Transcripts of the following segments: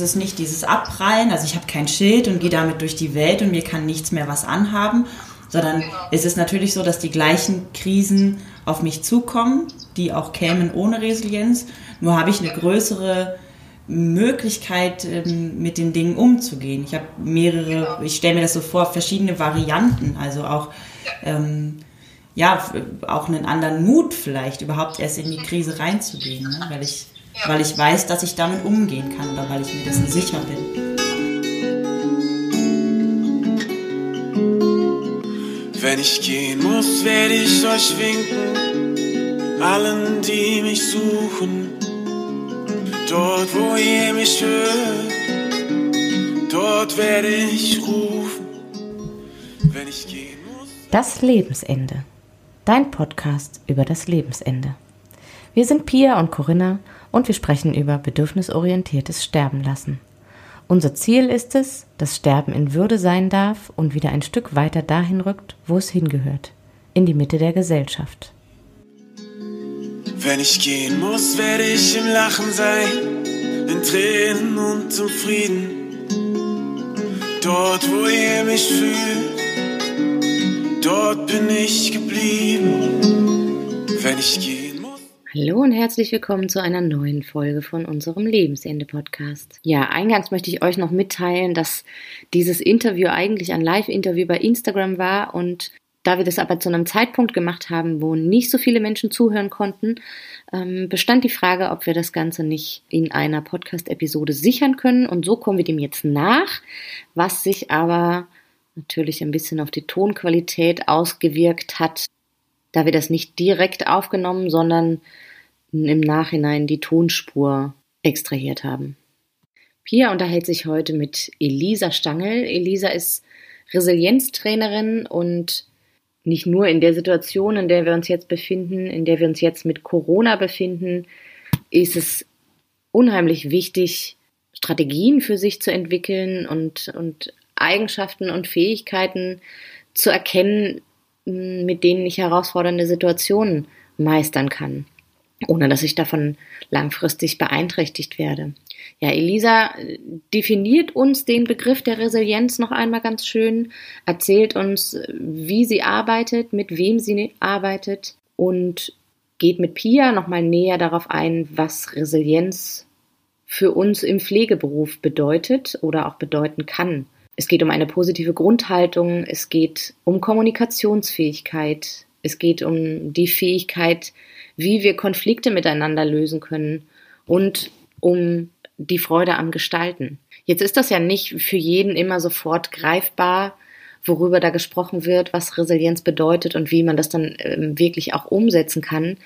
Es ist nicht dieses Abprallen, also ich habe kein Schild und gehe damit durch die Welt und mir kann nichts mehr was anhaben, sondern genau. es ist natürlich so, dass die gleichen Krisen auf mich zukommen, die auch kämen ohne Resilienz. Nur habe ich eine größere Möglichkeit, ähm, mit den Dingen umzugehen. Ich habe mehrere, genau. ich stelle mir das so vor, verschiedene Varianten, also auch ähm, ja, auch einen anderen Mut vielleicht, überhaupt erst in die Krise reinzugehen, ne? weil, ich, ja. weil ich weiß, dass ich damit umgehen kann oder weil ich mir dessen sicher bin. Wenn ich gehen muss, werde ich euch winken, allen, die mich suchen. Dort, wo ihr mich hört, dort werde ich rufen. Wenn ich gehen muss. Das Lebensende dein Podcast über das Lebensende. Wir sind Pia und Corinna und wir sprechen über bedürfnisorientiertes Sterben lassen. Unser Ziel ist es, dass Sterben in Würde sein darf und wieder ein Stück weiter dahin rückt, wo es hingehört, in die Mitte der Gesellschaft. Wenn ich gehen muss, werde ich im Lachen sein, in Tränen und zum Frieden. Dort, wo ihr mich fühlt, dort bin ich geblieben, wenn ich muss. Hallo und herzlich willkommen zu einer neuen Folge von unserem Lebensende-Podcast. Ja, eingangs möchte ich euch noch mitteilen, dass dieses Interview eigentlich ein Live-Interview bei Instagram war und da wir das aber zu einem Zeitpunkt gemacht haben, wo nicht so viele Menschen zuhören konnten, ähm, bestand die Frage, ob wir das Ganze nicht in einer Podcast-Episode sichern können. Und so kommen wir dem jetzt nach, was sich aber natürlich ein bisschen auf die Tonqualität ausgewirkt hat, da wir das nicht direkt aufgenommen, sondern im Nachhinein die Tonspur extrahiert haben. Pia unterhält sich heute mit Elisa Stangel. Elisa ist Resilienztrainerin und nicht nur in der Situation, in der wir uns jetzt befinden, in der wir uns jetzt mit Corona befinden, ist es unheimlich wichtig, Strategien für sich zu entwickeln und, und Eigenschaften und Fähigkeiten zu erkennen, mit denen ich herausfordernde Situationen meistern kann, ohne dass ich davon langfristig beeinträchtigt werde. Ja, Elisa definiert uns den Begriff der Resilienz noch einmal ganz schön, erzählt uns, wie sie arbeitet, mit wem sie arbeitet und geht mit Pia nochmal näher darauf ein, was Resilienz für uns im Pflegeberuf bedeutet oder auch bedeuten kann. Es geht um eine positive Grundhaltung, es geht um Kommunikationsfähigkeit, es geht um die Fähigkeit, wie wir Konflikte miteinander lösen können und um die Freude am Gestalten. Jetzt ist das ja nicht für jeden immer sofort greifbar, worüber da gesprochen wird, was Resilienz bedeutet und wie man das dann ähm, wirklich auch umsetzen kann.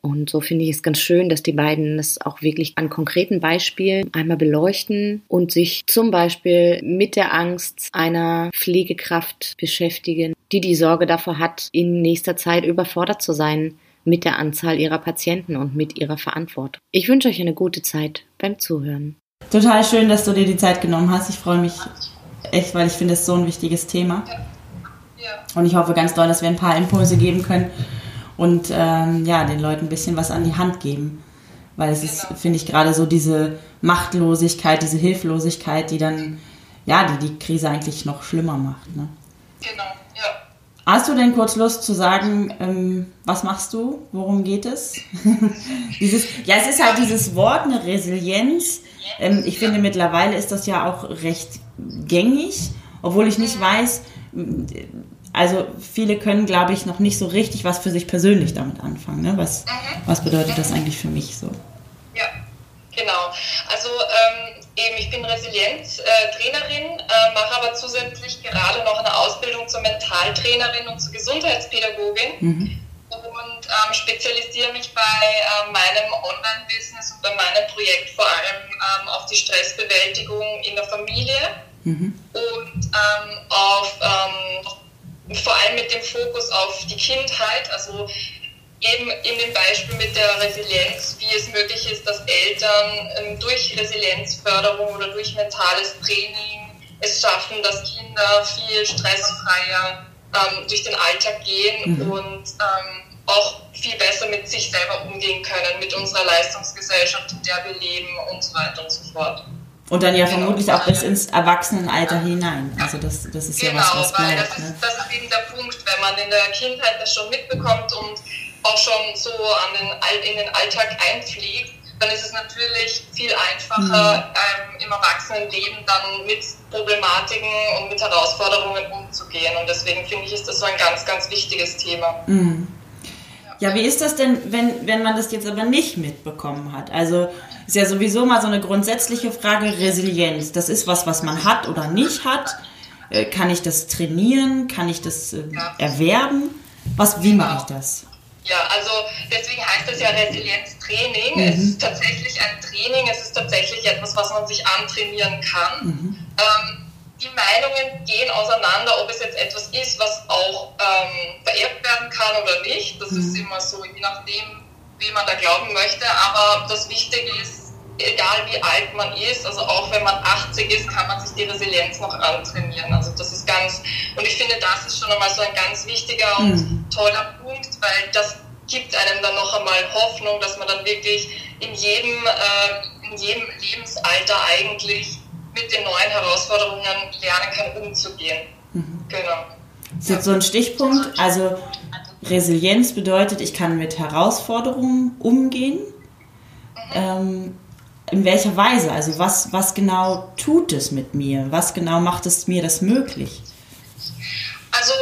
Und so finde ich es ganz schön, dass die beiden es auch wirklich an konkreten Beispielen einmal beleuchten und sich zum Beispiel mit der Angst einer Pflegekraft beschäftigen, die die Sorge davor hat, in nächster Zeit überfordert zu sein mit der Anzahl ihrer Patienten und mit ihrer Verantwortung. Ich wünsche euch eine gute Zeit beim Zuhören. Total schön, dass du dir die Zeit genommen hast. Ich freue mich echt, weil ich finde es so ein wichtiges Thema. Und ich hoffe ganz doll, dass wir ein paar Impulse geben können und ähm, ja, den Leuten ein bisschen was an die Hand geben. Weil es ist, finde ich, gerade so diese Machtlosigkeit, diese Hilflosigkeit, die dann, ja, die die Krise eigentlich noch schlimmer macht. Ne? Genau, ja. Hast du denn kurz Lust zu sagen, ähm, was machst du? Worum geht es? dieses, ja, es ist halt dieses Wort, eine Resilienz. Ähm, ich finde, mittlerweile ist das ja auch recht gängig, obwohl ich nicht weiß, also viele können, glaube ich, noch nicht so richtig was für sich persönlich damit anfangen. Ne? Was, mhm. was bedeutet das eigentlich für mich so? Ja, genau. Also ähm, eben, ich bin Resilienztrainerin, äh, mache aber zusätzlich gerade noch eine Ausbildung zur Mentaltrainerin und zur Gesundheitspädagogin. Mhm. Und ähm, spezialisiere mich bei äh, meinem Online-Business und bei meinem Projekt vor allem ähm, auf die Stressbewältigung in der Familie mhm. und ähm, auf ähm, vor allem mit dem Fokus auf die Kindheit, also eben in dem Beispiel mit der Resilienz, wie es möglich ist, dass Eltern ähm, durch Resilienzförderung oder durch mentales Training es schaffen, dass Kinder viel stressfreier ähm, durch den Alltag gehen mhm. und ähm, auch viel besser mit sich selber umgehen können, mit unserer Leistungsgesellschaft, in der wir leben und so weiter und so fort. Und dann ja genau. vermutlich auch bis ins Erwachsenenalter hinein. Also das, das ist genau, ja was, was bleibt. Weil das, ne? ist, das ist eben der Punkt, wenn man in der Kindheit das schon mitbekommt und auch schon so an den, in den Alltag einfliegt, dann ist es natürlich viel einfacher, mhm. ähm, im Erwachsenenleben dann mit Problematiken und mit Herausforderungen umzugehen. Und deswegen finde ich, ist das so ein ganz, ganz wichtiges Thema. Mhm. Ja, wie ist das denn, wenn, wenn man das jetzt aber nicht mitbekommen hat? Also ist ja sowieso mal so eine grundsätzliche Frage, Resilienz. Das ist was, was man hat oder nicht hat. Äh, kann ich das trainieren? Kann ich das äh, erwerben? Was, wie mache ich das? Ja, also deswegen heißt das ja Resilienztraining. Mhm. Es ist tatsächlich ein Training, es ist tatsächlich etwas, was man sich antrainieren kann. Mhm. Ähm, die Meinungen gehen auseinander, ob es jetzt etwas ist, was auch ähm, vererbt werden kann oder nicht. Das mhm. ist immer so, je nachdem, wie man da glauben möchte. Aber das Wichtige ist, egal wie alt man ist, also auch wenn man 80 ist, kann man sich die Resilienz noch antrainieren. Also das ist ganz, und ich finde, das ist schon einmal so ein ganz wichtiger und mhm. toller Punkt, weil das gibt einem dann noch einmal Hoffnung, dass man dann wirklich in jedem, äh, in jedem Lebensalter eigentlich mit den neuen Herausforderungen lernen kann, umzugehen. Mhm. Genau. Das ist jetzt so ein Stichpunkt. Also Resilienz bedeutet, ich kann mit Herausforderungen umgehen. Ähm, in welcher Weise? Also was, was genau tut es mit mir? Was genau macht es mir das möglich? Also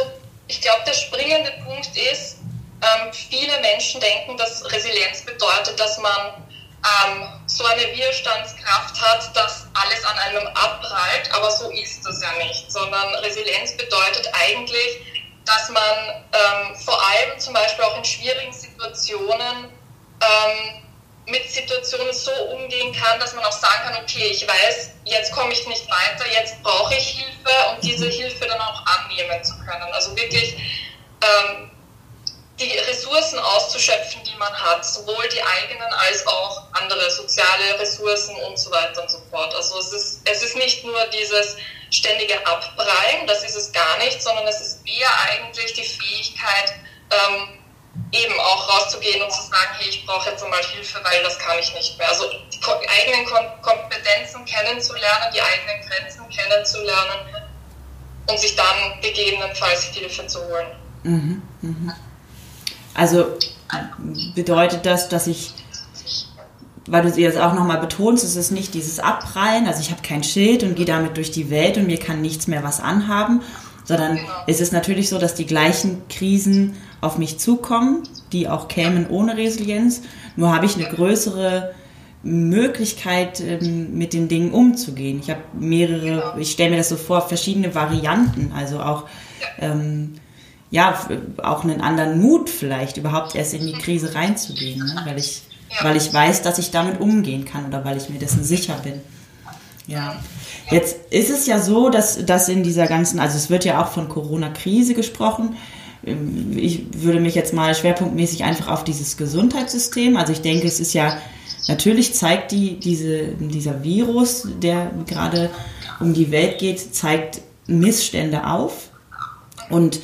ich glaube, der springende Punkt ist, ähm, viele Menschen denken, dass Resilienz bedeutet, dass man ähm, so eine Widerstandskraft hat, dass alles an einem abprallt, aber so ist das ja nicht, sondern Resilienz bedeutet eigentlich, dass man ähm, vor allem zum Beispiel auch in schwierigen Situationen ähm, mit Situationen so umgehen kann, dass man auch sagen kann, okay, ich weiß, jetzt komme ich nicht weiter, jetzt brauche ich Hilfe und diese Hilfe dann auch annehmen zu können. Also wirklich ähm, die Ressourcen auszuschöpfen, die man hat, sowohl die eigenen als auch andere soziale Ressourcen und so weiter und so fort. Also es ist, es ist nicht nur dieses ständige Abprallen, das ist es gar nicht, sondern es ist eher eigentlich die Fähigkeit, ähm, eben auch rauszugehen und zu sagen, hey, ich brauche jetzt einmal Hilfe, weil das kann ich nicht mehr. Also die eigenen Kompetenzen kennenzulernen, die eigenen Grenzen kennenzulernen und sich dann gegebenenfalls Hilfe zu holen. Mhm, mh. Also bedeutet das, dass ich, weil du jetzt auch nochmal betonst, es ist nicht dieses Abprallen, also ich habe kein Schild und gehe damit durch die Welt und mir kann nichts mehr was anhaben, sondern genau. es ist natürlich so, dass die gleichen Krisen auf mich zukommen, die auch kämen ohne Resilienz. Nur habe ich eine größere Möglichkeit, ähm, mit den Dingen umzugehen. Ich habe mehrere, genau. ich stelle mir das so vor, verschiedene Varianten, also auch ähm, ja, auch einen anderen Mut vielleicht, überhaupt erst in die Krise reinzugehen, ne? weil, ich, weil ich weiß, dass ich damit umgehen kann oder weil ich mir dessen sicher bin. Ja. Jetzt ist es ja so, dass, dass in dieser ganzen, also es wird ja auch von Corona-Krise gesprochen. Ich würde mich jetzt mal schwerpunktmäßig einfach auf dieses Gesundheitssystem, also ich denke, es ist ja, natürlich zeigt die, diese, dieser Virus, der gerade um die Welt geht, zeigt Missstände auf. Und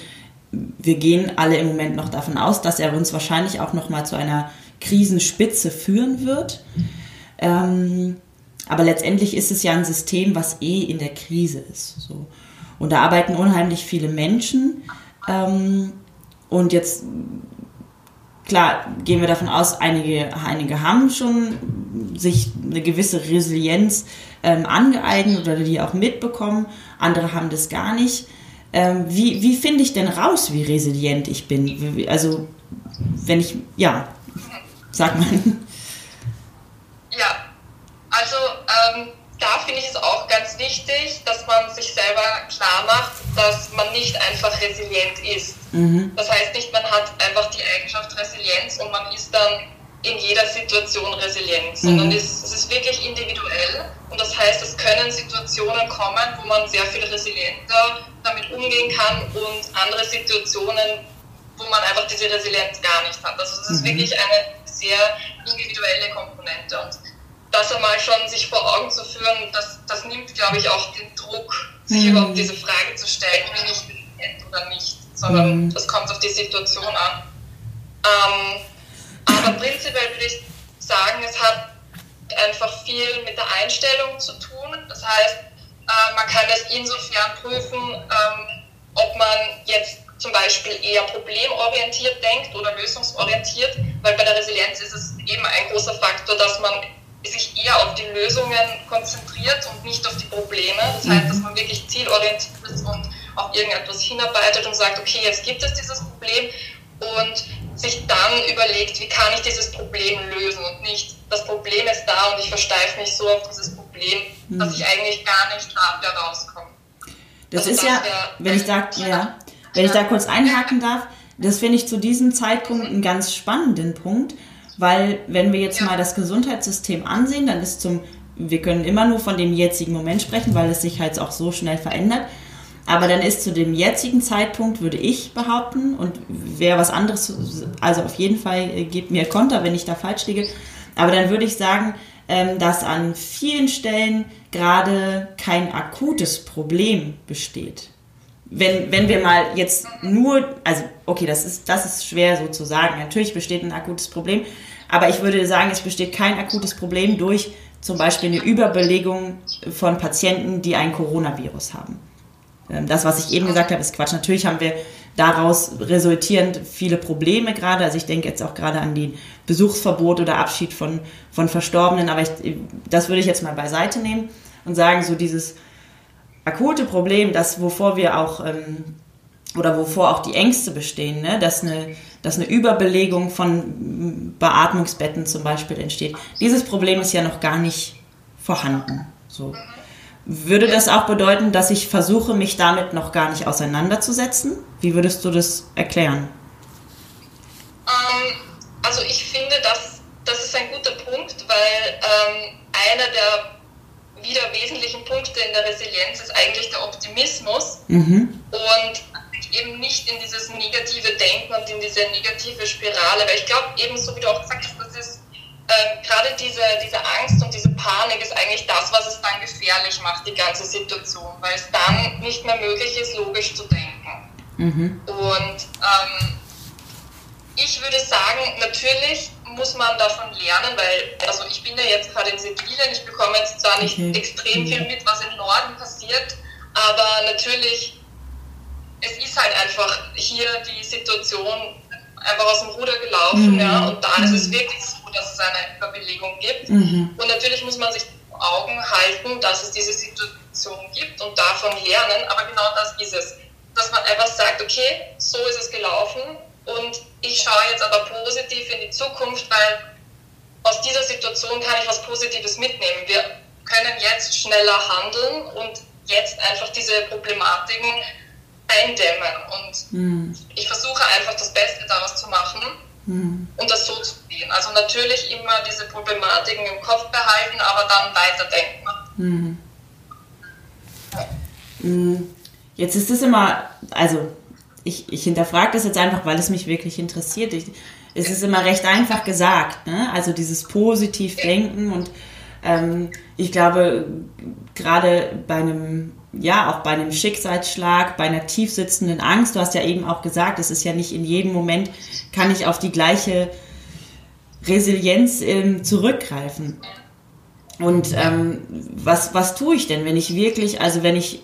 wir gehen alle im Moment noch davon aus, dass er uns wahrscheinlich auch noch mal zu einer Krisenspitze führen wird. Ähm, aber letztendlich ist es ja ein System, was eh in der Krise ist. So. Und da arbeiten unheimlich viele Menschen. Ähm, und jetzt, klar, gehen wir davon aus, einige, einige haben schon sich eine gewisse Resilienz ähm, angeeignet oder die auch mitbekommen. Andere haben das gar nicht. Ähm, wie wie finde ich denn raus, wie resilient ich bin? Also, wenn ich, ja, sag mal. Ja, also ähm, da finde ich es auch ganz wichtig, dass man sich selber klar macht, dass man nicht einfach resilient ist. Mhm. Das heißt nicht, man hat einfach die Eigenschaft Resilienz und man ist dann in jeder Situation resilient, sondern mhm. es, es, ist wirklich individuell und das heißt, es können Situationen kommen, wo man sehr viel resilienter damit umgehen kann und andere Situationen, wo man einfach diese Resilienz gar nicht hat. Also es ist mhm. wirklich eine sehr individuelle Komponente und das einmal schon sich vor Augen zu führen, das, das nimmt, glaube ich, auch den Druck, sich mhm. überhaupt diese Frage zu stellen, bin ich resilient oder nicht, sondern mhm. das kommt auf die Situation an. Ähm, aber prinzipiell würde ich sagen, es hat einfach viel mit der Einstellung zu tun. Das heißt, äh, man kann es insofern prüfen, ähm, ob man jetzt zum Beispiel eher problemorientiert denkt oder lösungsorientiert, weil bei der Resilienz ist es eben ein großer Faktor, dass man sich eher auf die Lösungen konzentriert und nicht auf die Probleme. Das heißt, dass man wirklich zielorientiert ist und auf irgendetwas hinarbeitet und sagt, okay, jetzt gibt es dieses Problem und sich dann überlegt, wie kann ich dieses Problem lösen und nicht, das Problem ist da und ich versteife mich so auf dieses Problem, mhm. dass ich eigentlich gar nicht da rauskomme. Das also ist das ja, wenn ich da, ja, wenn ich da kurz einhaken darf, das finde ich zu diesem Zeitpunkt einen ganz spannenden Punkt, weil wenn wir jetzt mal das Gesundheitssystem ansehen, dann ist zum, wir können immer nur von dem jetzigen Moment sprechen, weil es sich halt auch so schnell verändert. Aber dann ist zu dem jetzigen Zeitpunkt, würde ich behaupten, und wer was anderes, also auf jeden Fall gebt mir Konter, wenn ich da falsch liege, aber dann würde ich sagen, ähm, dass an vielen Stellen gerade kein akutes Problem besteht. Wenn, wenn wir mal jetzt nur, also okay, das ist, das ist schwer so zu sagen. Natürlich besteht ein akutes Problem, aber ich würde sagen, es besteht kein akutes Problem durch zum Beispiel eine Überbelegung von Patienten, die ein Coronavirus haben. Ähm, das, was ich eben gesagt habe, ist Quatsch. Natürlich haben wir daraus resultierend viele Probleme gerade. Also ich denke jetzt auch gerade an die Besuchsverbot oder Abschied von, von Verstorbenen, aber ich, das würde ich jetzt mal beiseite nehmen und sagen, so dieses akute Problem, das wovor wir auch ähm, oder wovor auch die Ängste bestehen, ne? dass, eine, dass eine Überbelegung von Beatmungsbetten zum Beispiel entsteht. Dieses Problem ist ja noch gar nicht vorhanden. So. Würde das auch bedeuten, dass ich versuche, mich damit noch gar nicht auseinanderzusetzen? Wie würdest du das erklären? Ähm, also ich finde, dass, das ist ein guter Punkt, weil ähm, einer der wieder wesentlichen Punkte in der Resilienz ist eigentlich der Optimismus mhm. und eben nicht in dieses negative Denken und in diese negative Spirale, weil ich glaube, ebenso wie du auch gesagt hast, das ist äh, gerade diese, diese Angst und diese Panik ist eigentlich das, was es dann gefährlich macht, die ganze Situation, weil es dann nicht mehr möglich ist, logisch zu denken. Mhm. Und ähm, ich würde sagen, natürlich muss man davon lernen, weil, also ich bin ja jetzt gerade in Sizilien, ich bekomme jetzt zwar nicht okay. extrem viel mit, was im Norden passiert, aber natürlich, es ist halt einfach hier die Situation einfach aus dem Ruder gelaufen, mhm. ja, und da ist es mhm. wirklich so, dass es eine Überbelegung gibt. Mhm. Und natürlich muss man sich vor Augen halten, dass es diese Situation gibt und davon lernen, aber genau das ist es. Dass man einfach sagt, okay, so ist es gelaufen und ich schaue jetzt aber positiv in die Zukunft, weil aus dieser Situation kann ich was Positives mitnehmen. Wir können jetzt schneller handeln und jetzt einfach diese Problematiken eindämmen. Und mhm. ich versuche einfach das Beste daraus zu machen mhm. und das so zu sehen. Also natürlich immer diese Problematiken im Kopf behalten, aber dann weiterdenken. Mhm. Jetzt ist es immer, also ich, ich hinterfrage das jetzt einfach, weil es mich wirklich interessiert. Ich, es ist immer recht einfach gesagt, ne? also dieses positiv denken und ähm, ich glaube, gerade bei einem ja, auch bei einem Schicksalsschlag, bei einer tiefsitzenden Angst, du hast ja eben auch gesagt, es ist ja nicht in jedem Moment, kann ich auf die gleiche Resilienz ähm, zurückgreifen. Und ähm, was, was tue ich denn, wenn ich wirklich, also wenn ich,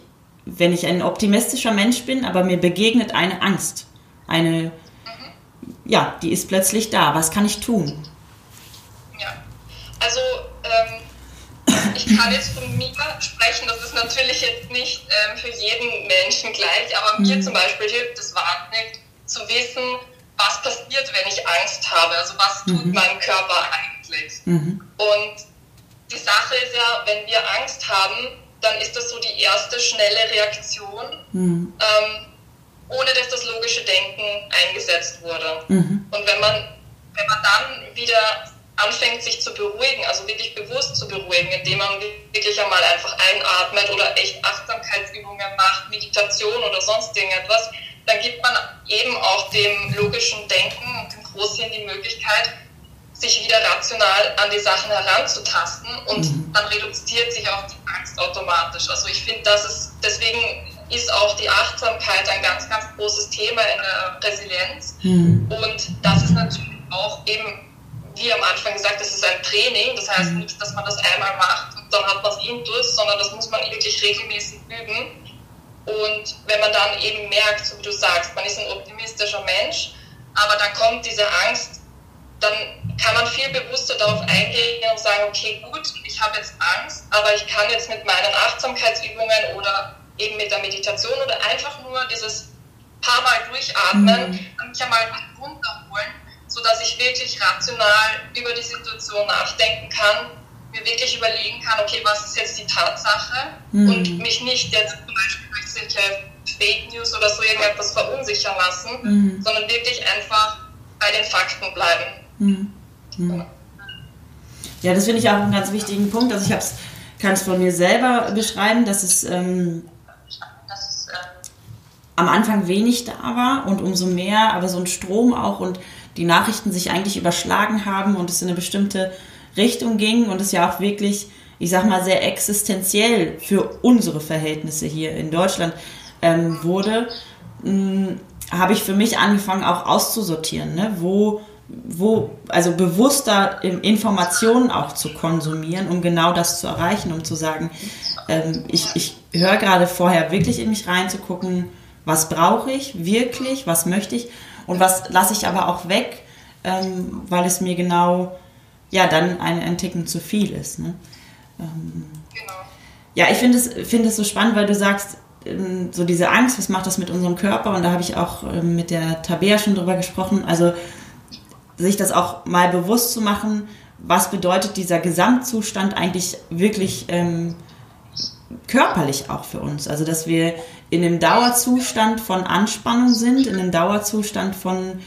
wenn ich ein optimistischer Mensch bin, aber mir begegnet eine Angst, eine, ja, die ist plötzlich da, was kann ich tun? Ja, also ähm ich kann jetzt von mir sprechen, das ist natürlich jetzt nicht ähm, für jeden Menschen gleich, aber mir mhm. zum Beispiel hilft es wahnsinnig zu wissen, was passiert, wenn ich Angst habe. Also was tut mhm. mein Körper eigentlich? Mhm. Und die Sache ist ja, wenn wir Angst haben, dann ist das so die erste schnelle Reaktion, mhm. ähm, ohne dass das logische Denken eingesetzt wurde. Mhm. Und wenn man, wenn man dann wieder anfängt, sich zu beruhigen, also wirklich bewusst zu beruhigen, indem man wirklich einmal einfach einatmet oder echt Achtsamkeitsübungen macht, Meditation oder sonst irgendetwas, dann gibt man eben auch dem logischen Denken und dem Großhirn die Möglichkeit, sich wieder rational an die Sachen heranzutasten und mhm. dann reduziert sich auch die Angst automatisch. Also ich finde, das ist, deswegen ist auch die Achtsamkeit ein ganz, ganz großes Thema in der Resilienz. Mhm. Und das ist natürlich auch eben wie am Anfang gesagt, das ist ein Training. Das heißt mhm. nicht, dass man das einmal macht und dann hat man es intus, sondern das muss man wirklich regelmäßig üben. Und wenn man dann eben merkt, so wie du sagst, man ist ein optimistischer Mensch, aber dann kommt diese Angst, dann kann man viel bewusster darauf eingehen und sagen, okay, gut, ich habe jetzt Angst, aber ich kann jetzt mit meinen Achtsamkeitsübungen oder eben mit der Meditation oder einfach nur dieses paar Mal durchatmen, mhm. mich einmal runterholen, sodass ich wirklich rational über die Situation nachdenken kann, mir wirklich überlegen kann, okay, was ist jetzt die Tatsache mhm. und mich nicht jetzt zum Beispiel durch solche Fake News oder so irgendetwas verunsichern lassen, mhm. sondern wirklich einfach bei den Fakten bleiben. Mhm. Ja, das finde ich auch einen ganz wichtigen Punkt. Also ich kann es von mir selber beschreiben, dass es ähm, am Anfang wenig da war und umso mehr, aber so ein Strom auch und die Nachrichten sich eigentlich überschlagen haben und es in eine bestimmte Richtung ging und es ja auch wirklich, ich sag mal, sehr existenziell für unsere Verhältnisse hier in Deutschland ähm, wurde, hm, habe ich für mich angefangen auch auszusortieren, ne? wo, wo, also bewusster Informationen auch zu konsumieren, um genau das zu erreichen, um zu sagen, ähm, ich, ich höre gerade vorher wirklich in mich reinzugucken, was brauche ich wirklich, was möchte ich und was lasse ich aber auch weg, ähm, weil es mir genau, ja, dann ein, ein Ticken zu viel ist. Ne? Ähm, genau. Ja, ich finde es, find es so spannend, weil du sagst, ähm, so diese Angst, was macht das mit unserem Körper? Und da habe ich auch ähm, mit der Tabea schon drüber gesprochen. Also sich das auch mal bewusst zu machen, was bedeutet dieser Gesamtzustand eigentlich wirklich ähm, körperlich auch für uns. Also dass wir in einem Dauerzustand von Anspannung sind, in einem Dauerzustand von,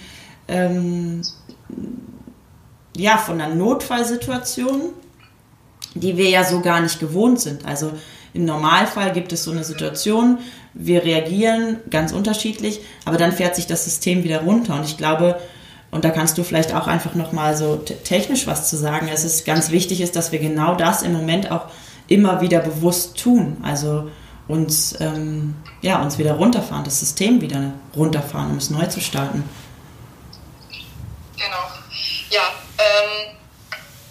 ähm, ja, von einer Notfallsituation, die wir ja so gar nicht gewohnt sind. Also im Normalfall gibt es so eine Situation, wir reagieren ganz unterschiedlich, aber dann fährt sich das System wieder runter. Und ich glaube, und da kannst du vielleicht auch einfach nochmal so technisch was zu sagen, es ganz wichtig ist, dass wir genau das im Moment auch immer wieder bewusst tun. Also uns, ähm, ja, uns wieder runterfahren, das System wieder runterfahren, um es neu zu starten. Genau. Ja, ähm,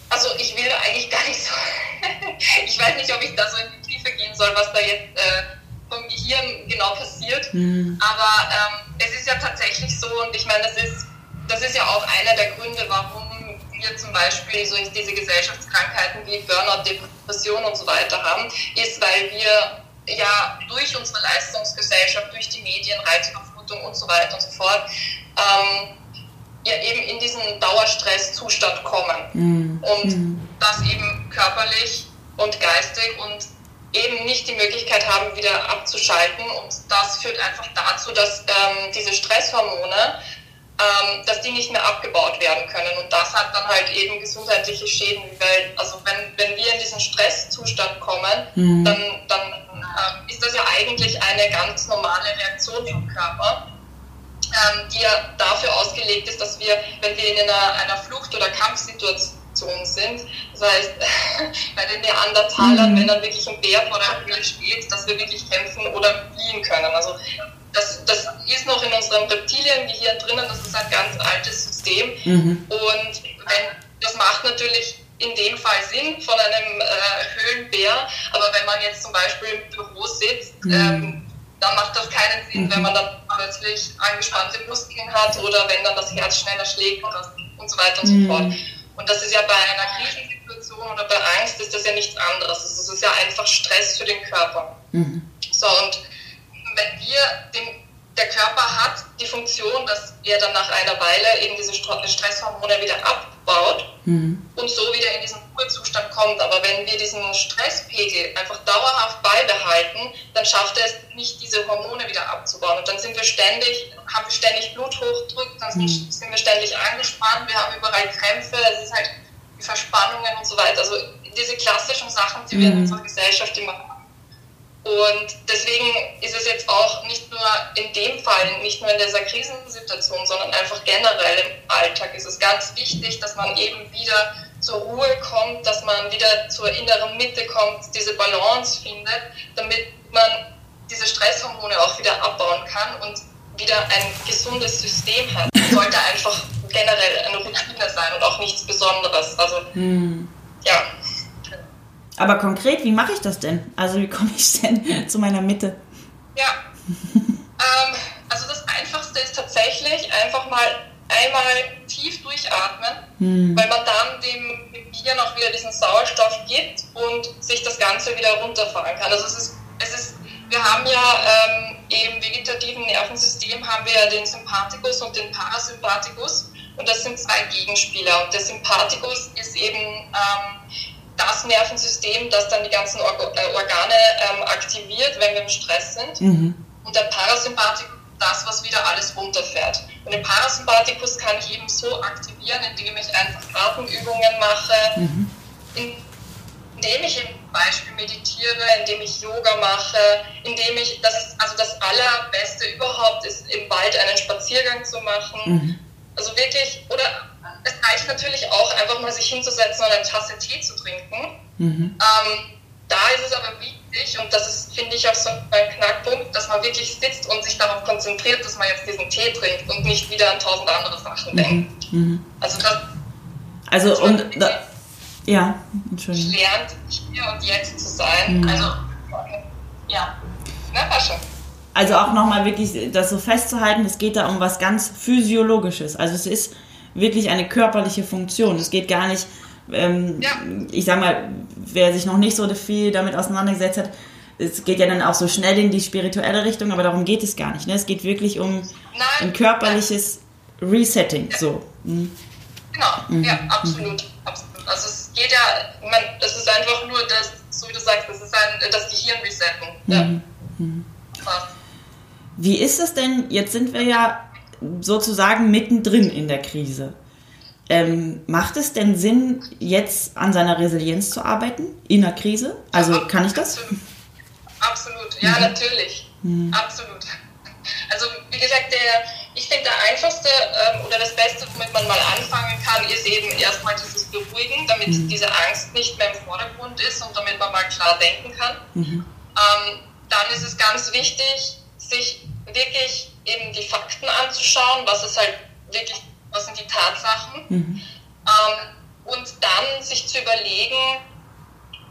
also ich will eigentlich gar nicht so, ich weiß nicht, ob ich da so in die Tiefe gehen soll, was da jetzt äh, vom Gehirn genau passiert, mhm. aber ähm, es ist ja tatsächlich so und ich meine, das ist, das ist ja auch einer der Gründe, warum wir zum Beispiel so diese Gesellschaftskrankheiten wie Burnout, Depression und so weiter haben, ist, weil wir ja durch unsere Leistungsgesellschaft, durch die Medien, Reizüberflutung und so weiter und so fort, ähm, ja eben in diesen Dauerstresszustand kommen. Mhm. Und mhm. das eben körperlich und geistig und eben nicht die Möglichkeit haben, wieder abzuschalten. Und das führt einfach dazu, dass ähm, diese Stresshormone ähm, dass die nicht mehr abgebaut werden können. Und das hat dann halt eben gesundheitliche Schäden, weil, also wenn, wenn wir in diesen Stresszustand kommen, mhm. dann, dann ähm, ist das ja eigentlich eine ganz normale Reaktion vom Körper. Ähm, die ja dafür ausgelegt ist, dass wir, wenn wir in einer, einer Flucht- oder Kampfsituation sind, das heißt, bei den Neandertalern, mhm. wenn dann wirklich ein Bär vor der Höhle steht, dass wir wirklich kämpfen oder fliehen können. Also unserem Reptiliengehirn drinnen, das ist ein ganz altes System. Mhm. Und wenn, das macht natürlich in dem Fall Sinn von einem äh, Höhlenbär, aber wenn man jetzt zum Beispiel im Büro sitzt, mhm. ähm, dann macht das keinen Sinn, mhm. wenn man dann plötzlich angespannte Muskeln hat oder wenn dann das Herz schneller schlägt und so weiter und so mhm. fort. Und das ist ja bei einer Krisensituation oder bei Angst ist das ja nichts anderes. Das ist ja einfach Stress für den Körper. Mhm. So, und wenn wir den, der Körper hat die Funktion, dass er dann nach einer Weile eben diese Stresshormone wieder abbaut mhm. und so wieder in diesen Ruhezustand kommt. Aber wenn wir diesen Stresspegel einfach dauerhaft beibehalten, dann schafft er es nicht, diese Hormone wieder abzubauen. Und dann sind wir ständig, haben wir ständig Bluthochdruck, dann mhm. sind wir ständig angespannt, wir haben überall Krämpfe, es ist halt Verspannungen und so weiter. Also diese klassischen Sachen, die wir in mhm. unserer Gesellschaft immer haben. Und deswegen ist es jetzt auch nicht nur in dem Fall, nicht nur in dieser Krisensituation, sondern einfach generell im Alltag ist es ganz wichtig, dass man eben wieder zur Ruhe kommt, dass man wieder zur inneren Mitte kommt, diese Balance findet, damit man diese Stresshormone auch wieder abbauen kann und wieder ein gesundes System hat. Man sollte einfach generell eine Routine sein und auch nichts Besonderes. Also, hm. ja. Aber konkret, wie mache ich das denn? Also, wie komme ich denn zu meiner Mitte? Ja. ähm, also, das Einfachste ist tatsächlich einfach mal einmal tief durchatmen, hm. weil man dann dem Gehirn auch wieder diesen Sauerstoff gibt und sich das Ganze wieder runterfahren kann. Also, es ist, es ist wir haben ja ähm, im vegetativen Nervensystem haben wir ja den Sympathikus und den Parasympathikus und das sind zwei Gegenspieler. Und der Sympathikus ist eben ähm, das Nervensystem, das dann die ganzen Or äh, Organe ähm, aktiviert, wenn wir im Stress sind. Mhm. Und der Parasympathikus das, was wieder alles runterfährt. Und den Parasympathikus kann ich eben so aktivieren, indem ich einfach Atemübungen mache, mhm. indem ich im Beispiel meditiere, indem ich Yoga mache, indem ich, das ist also das Allerbeste überhaupt ist, im Wald einen Spaziergang zu machen. Mhm. Also wirklich, oder es reicht natürlich auch einfach mal sich hinzusetzen und eine Tasse Tee zu trinken. Mhm. Ähm, da ist es aber wichtig, und das ist, finde ich, auch so ein Knackpunkt, dass man wirklich sitzt und sich darauf konzentriert, dass man jetzt diesen Tee trinkt und nicht wieder an tausend andere Sachen mhm. denkt. Mhm. Also das. Also und da, ja, Entschuldigung. Lernt hier und jetzt zu sein. Mhm. Also, ja, na, war schon. Also auch nochmal wirklich das so festzuhalten, es geht da um was ganz Physiologisches. Also es ist wirklich eine körperliche Funktion. Es geht gar nicht, ähm, ja. ich sag mal, wer sich noch nicht so viel damit auseinandergesetzt hat, es geht ja dann auch so schnell in die spirituelle Richtung, aber darum geht es gar nicht. Ne? Es geht wirklich um Nein. ein körperliches Resetting. Ja. So. Mhm. Genau, mhm. ja, absolut. absolut. Also es geht ja, man, das ist einfach nur das, so wie du sagst, das ist ein, das Gehirn resetten. Ja. Mhm. mhm. Wie ist es denn, jetzt sind wir ja sozusagen mittendrin in der Krise. Ähm, macht es denn Sinn, jetzt an seiner Resilienz zu arbeiten in der Krise? Also ja, kann ich das? Absolut, ja, mhm. natürlich. Mhm. Absolut. Also wie gesagt, der, ich denke, der einfachste ähm, oder das Beste, womit man mal anfangen kann, ist eben erstmal dieses Beruhigen, damit mhm. diese Angst nicht mehr im Vordergrund ist und damit man mal klar denken kann. Mhm. Ähm, dann ist es ganz wichtig, sich wirklich eben die Fakten anzuschauen, was ist halt wirklich, was sind die Tatsachen. Mhm. Ähm, und dann sich zu überlegen,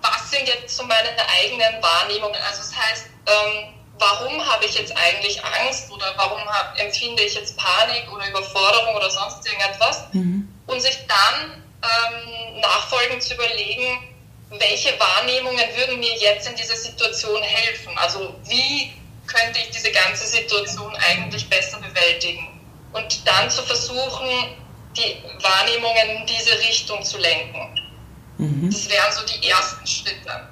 was sind jetzt so meine eigenen Wahrnehmungen. Also das heißt, ähm, warum habe ich jetzt eigentlich Angst oder warum hab, empfinde ich jetzt Panik oder Überforderung oder sonst irgendetwas. Mhm. Und sich dann ähm, nachfolgend zu überlegen, welche Wahrnehmungen würden mir jetzt in dieser Situation helfen? Also wie könnte ich diese ganze Situation eigentlich besser bewältigen? Und dann zu versuchen, die Wahrnehmungen in diese Richtung zu lenken. Mhm. Das wären so die ersten Schritte.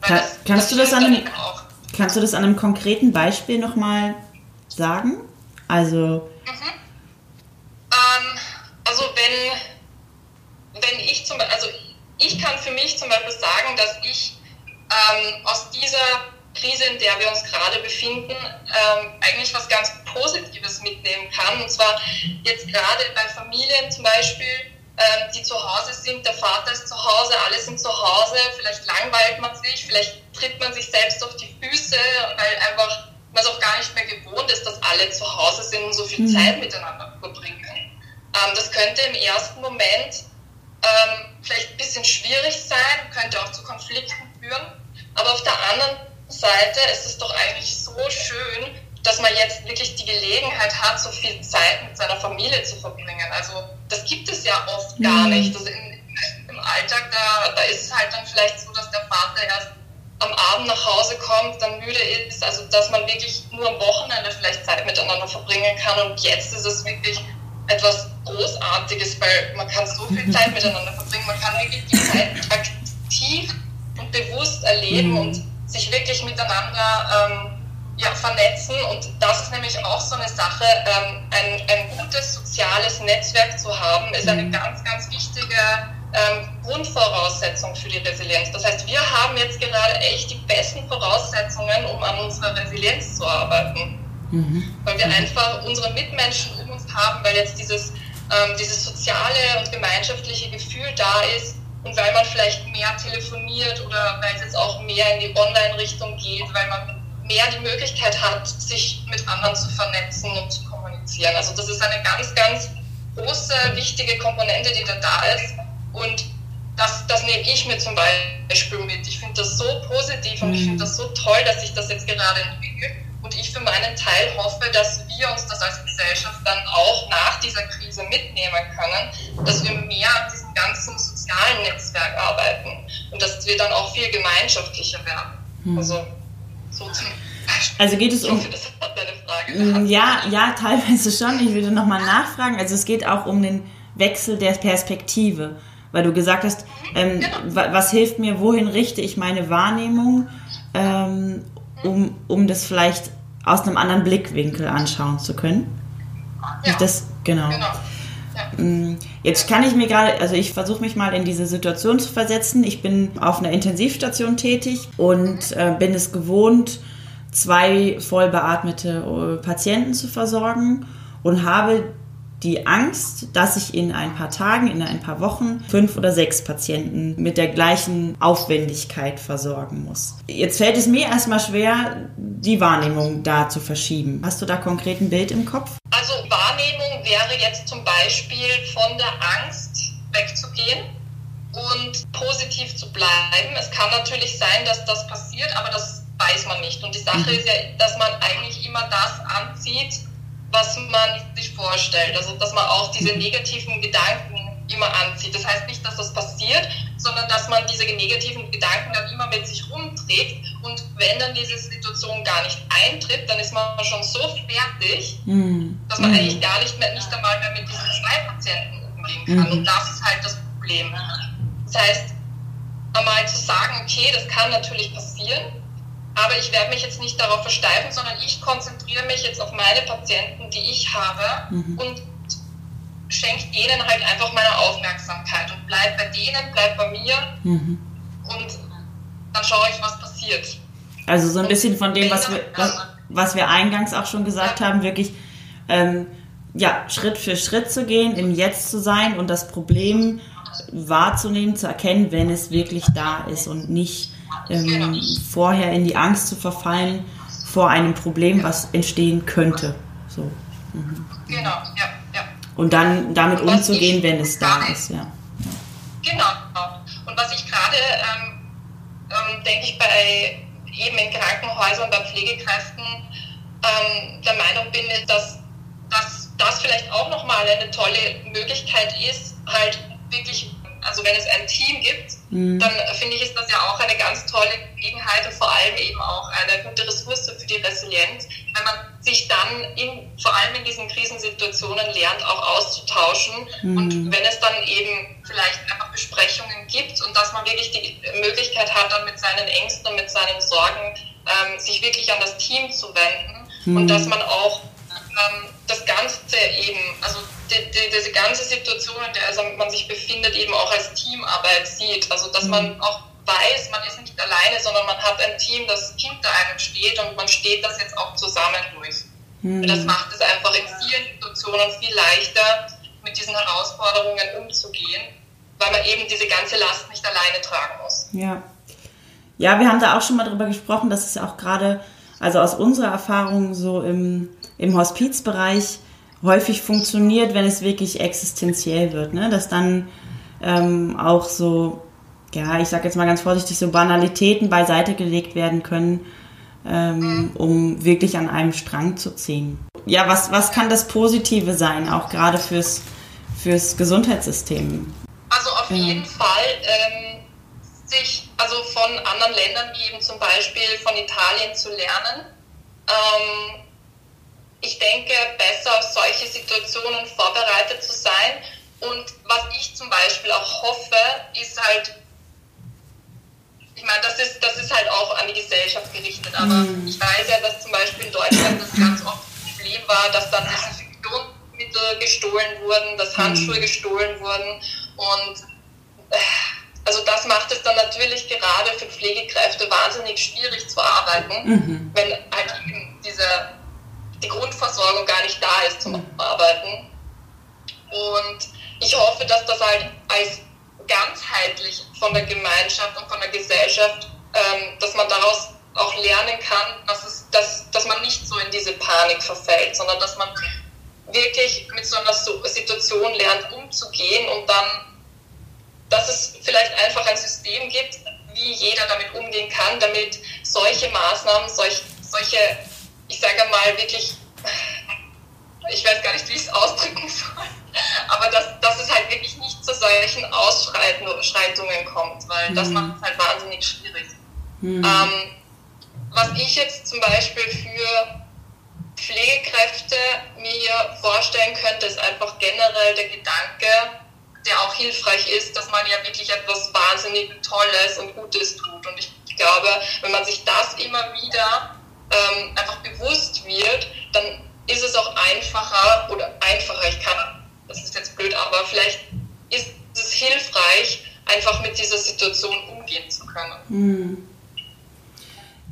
Kann, das, kannst, das du das an einem, kannst du das an einem konkreten Beispiel nochmal sagen? Also. Mhm. Ähm, also wenn wenn ich zum also ich kann für mich zum Beispiel sagen, dass ich ähm, aus dieser Krise, in der wir uns gerade befinden, ähm, eigentlich was ganz Positives mitnehmen kann. Und zwar jetzt gerade bei Familien zum Beispiel, ähm, die zu Hause sind, der Vater ist zu Hause, alle sind zu Hause, vielleicht langweilt man sich, vielleicht tritt man sich selbst auf die Füße, weil einfach man es auch gar nicht mehr gewohnt ist, dass alle zu Hause sind und so viel mhm. Zeit miteinander verbringen. Ähm, das könnte im ersten Moment vielleicht ein bisschen schwierig sein, könnte auch zu Konflikten führen. Aber auf der anderen Seite ist es doch eigentlich so schön, dass man jetzt wirklich die Gelegenheit hat, so viel Zeit mit seiner Familie zu verbringen. Also das gibt es ja oft mhm. gar nicht. Also in, Im Alltag, da, da ist es halt dann vielleicht so, dass der Vater erst am Abend nach Hause kommt, dann müde ist, also dass man wirklich nur am Wochenende vielleicht Zeit miteinander verbringen kann. Und jetzt ist es wirklich etwas Großartiges, weil man kann so viel Zeit miteinander verbringen, man kann wirklich die Zeit aktiv und bewusst erleben mhm. und sich wirklich miteinander ähm, ja, vernetzen. Und das ist nämlich auch so eine Sache, ähm, ein, ein gutes soziales Netzwerk zu haben, ist eine mhm. ganz, ganz wichtige ähm, Grundvoraussetzung für die Resilienz. Das heißt, wir haben jetzt gerade echt die besten Voraussetzungen, um an unserer Resilienz zu arbeiten. Mhm. Weil wir einfach unsere Mitmenschen um uns haben, weil jetzt dieses, ähm, dieses soziale und gemeinschaftliche Gefühl da ist und weil man vielleicht mehr telefoniert oder weil es jetzt auch mehr in die Online-Richtung geht, weil man mehr die Möglichkeit hat, sich mit anderen zu vernetzen und zu kommunizieren. Also das ist eine ganz, ganz große, wichtige Komponente, die da da ist. Und das, das nehme ich mir zum Beispiel mit. Ich finde das so positiv und ich finde mhm. das so toll, dass sich das jetzt gerade entwickelt. Und ich für meinen Teil hoffe, dass wir uns das als Gesellschaft dann auch nach dieser Krise mitnehmen können, dass wir mehr an diesem ganzen sozialen Netzwerk arbeiten und dass wir dann auch viel gemeinschaftlicher werden. Hm. Also so zum also geht es um. Hoffe, das hat deine Frage mm, ja, ja, teilweise schon. Ich würde nochmal nachfragen. Also es geht auch um den Wechsel der Perspektive. Weil du gesagt hast, mhm, ähm, genau. was hilft mir, wohin richte ich meine Wahrnehmung, ähm, um, um das vielleicht aus einem anderen Blickwinkel anschauen zu können. Ja. Das, genau. genau. Mm, jetzt kann ich mir gerade, also ich versuche mich mal in diese Situation zu versetzen. Ich bin auf einer Intensivstation tätig und äh, bin es gewohnt, zwei voll beatmete äh, Patienten zu versorgen und habe die Angst, dass ich in ein paar Tagen, in ein paar Wochen fünf oder sechs Patienten mit der gleichen Aufwendigkeit versorgen muss. Jetzt fällt es mir erstmal schwer, die Wahrnehmung da zu verschieben. Hast du da konkret ein Bild im Kopf? Also Wahrnehmung wäre jetzt zum Beispiel von der Angst wegzugehen und positiv zu bleiben. Es kann natürlich sein, dass das passiert, aber das weiß man nicht. Und die Sache mhm. ist ja, dass man eigentlich immer das anzieht, was man sich vorstellt. Also dass man auch diese negativen Gedanken immer anzieht. Das heißt nicht, dass das passiert, sondern dass man diese negativen Gedanken dann immer mit sich rumträgt. Und wenn dann diese Situation gar nicht eintritt, dann ist man schon so fertig, mm. dass man mm. eigentlich gar nicht mehr, nicht einmal mehr mit diesen zwei Patienten umgehen kann. Mm. Und das ist halt das Problem. Das heißt, einmal zu sagen, okay, das kann natürlich passieren, aber ich werde mich jetzt nicht darauf versteifen, sondern ich konzentriere mich jetzt auf meine Patienten, die ich habe mhm. und schenke denen halt einfach meine Aufmerksamkeit und bleib bei denen, bleib bei mir mhm. und dann schaue ich, was passiert. Also so ein bisschen von dem, was wir, was, was wir eingangs auch schon gesagt ja. haben, wirklich ähm, ja, Schritt für Schritt zu gehen, im Jetzt zu sein und das Problem wahrzunehmen, zu erkennen, wenn es wirklich da ist und nicht ähm, vorher in die Angst zu verfallen vor einem Problem, was entstehen könnte. So. Mhm. Genau, ja, ja. Und dann damit und umzugehen, wenn es da ist, ja. Genau. Und was ich gerade, ähm, ähm, denke ich, bei eben in Krankenhäusern, bei Pflegekräften ähm, der Meinung bin, ist, dass, dass das vielleicht auch nochmal eine tolle Möglichkeit ist, halt wirklich also wenn es ein Team gibt, mhm. dann finde ich, ist das ja auch eine ganz tolle Gelegenheit und vor allem eben auch eine gute Ressource für die Resilienz, wenn man sich dann in, vor allem in diesen Krisensituationen lernt, auch auszutauschen mhm. und wenn es dann eben vielleicht einfach Besprechungen gibt und dass man wirklich die Möglichkeit hat, dann mit seinen Ängsten und mit seinen Sorgen ähm, sich wirklich an das Team zu wenden mhm. und dass man auch ähm, das Ganze eben, also die, die, diese ganze Situation, in der also man sich befindet, eben auch als Teamarbeit sieht. Also dass man mhm. auch weiß, man ist nicht alleine, sondern man hat ein Team, das hinter einem steht und man steht das jetzt auch zusammen durch. Mhm. Das macht es einfach in vielen Situationen viel leichter, mit diesen Herausforderungen umzugehen, weil man eben diese ganze Last nicht alleine tragen muss. Ja. Ja, wir haben da auch schon mal drüber gesprochen, dass es auch gerade, also aus unserer Erfahrung so im im Hospizbereich häufig funktioniert, wenn es wirklich existenziell wird. Ne? Dass dann ähm, auch so, ja, ich sage jetzt mal ganz vorsichtig, so Banalitäten beiseite gelegt werden können, ähm, um wirklich an einem Strang zu ziehen. Ja, was, was kann das Positive sein, auch gerade fürs, fürs Gesundheitssystem? Also auf ja. jeden Fall ähm, sich also von anderen Ländern wie eben zum Beispiel von Italien zu lernen. Ich denke, besser auf solche Situationen vorbereitet zu sein. Und was ich zum Beispiel auch hoffe, ist halt, ich meine, das ist, das ist halt auch an die Gesellschaft gerichtet, aber mhm. ich weiß ja, dass zum Beispiel in Deutschland das ganz oft ein Problem war, dass dann Desinfektionsmittel gestohlen wurden, dass Handschuhe mhm. gestohlen wurden und äh, also das macht es dann natürlich gerade für Pflegekräfte wahnsinnig schwierig zu arbeiten, mhm. wenn halt eben diese die Grundversorgung gar nicht da ist zum Arbeiten. Und ich hoffe, dass das halt als ganzheitlich von der Gemeinschaft und von der Gesellschaft, ähm, dass man daraus auch lernen kann, dass, es, dass, dass man nicht so in diese Panik verfällt, sondern dass man wirklich mit so einer Situation lernt umzugehen und dann, dass es vielleicht einfach ein System gibt, wie jeder damit umgehen kann, damit solche Maßnahmen, solch, solche, sage mal, wirklich, ich weiß gar nicht, wie ich es ausdrücken soll, aber dass, dass es halt wirklich nicht zu solchen Ausschreitungen kommt, weil mhm. das macht es halt wahnsinnig schwierig. Mhm. Ähm, was ich jetzt zum Beispiel für Pflegekräfte mir vorstellen könnte, ist einfach generell der Gedanke, der auch hilfreich ist, dass man ja wirklich etwas wahnsinnig Tolles und Gutes tut. Und ich glaube, wenn man sich das immer wieder ähm, einfach bewusst wird, dann ist es auch einfacher oder einfacher, ich kann, das ist jetzt blöd, aber vielleicht ist es hilfreich, einfach mit dieser Situation umgehen zu können. Hm.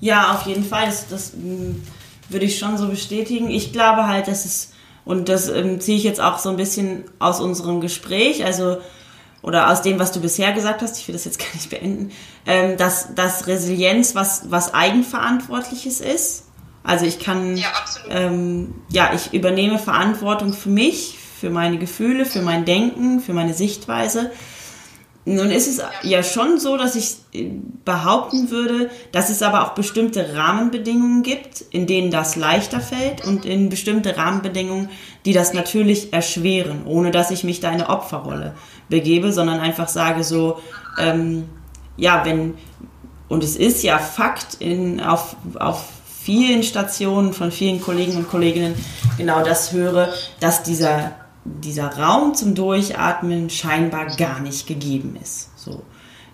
Ja, auf jeden Fall. Das, das hm, würde ich schon so bestätigen. Ich glaube halt, dass es, und das ähm, ziehe ich jetzt auch so ein bisschen aus unserem Gespräch, also oder aus dem, was du bisher gesagt hast, ich will das jetzt gar nicht beenden, ähm, dass, dass Resilienz was, was Eigenverantwortliches ist. Also ich kann, ja, ähm, ja, ich übernehme Verantwortung für mich, für meine Gefühle, für mein Denken, für meine Sichtweise. Nun ist es ja. schon so, dass ich äh, behaupten würde, dass es aber auch bestimmte Rahmenbedingungen gibt, in denen das leichter fällt und in bestimmte Rahmenbedingungen, die das natürlich erschweren, ohne dass ich mich da in eine Opferrolle begebe, sondern einfach sage so, ähm, ja, wenn, und es ist ja Fakt in, auf, auf vielen Stationen von vielen Kollegen und Kolleginnen genau das höre, dass dieser dieser Raum zum Durchatmen scheinbar gar nicht gegeben ist. So.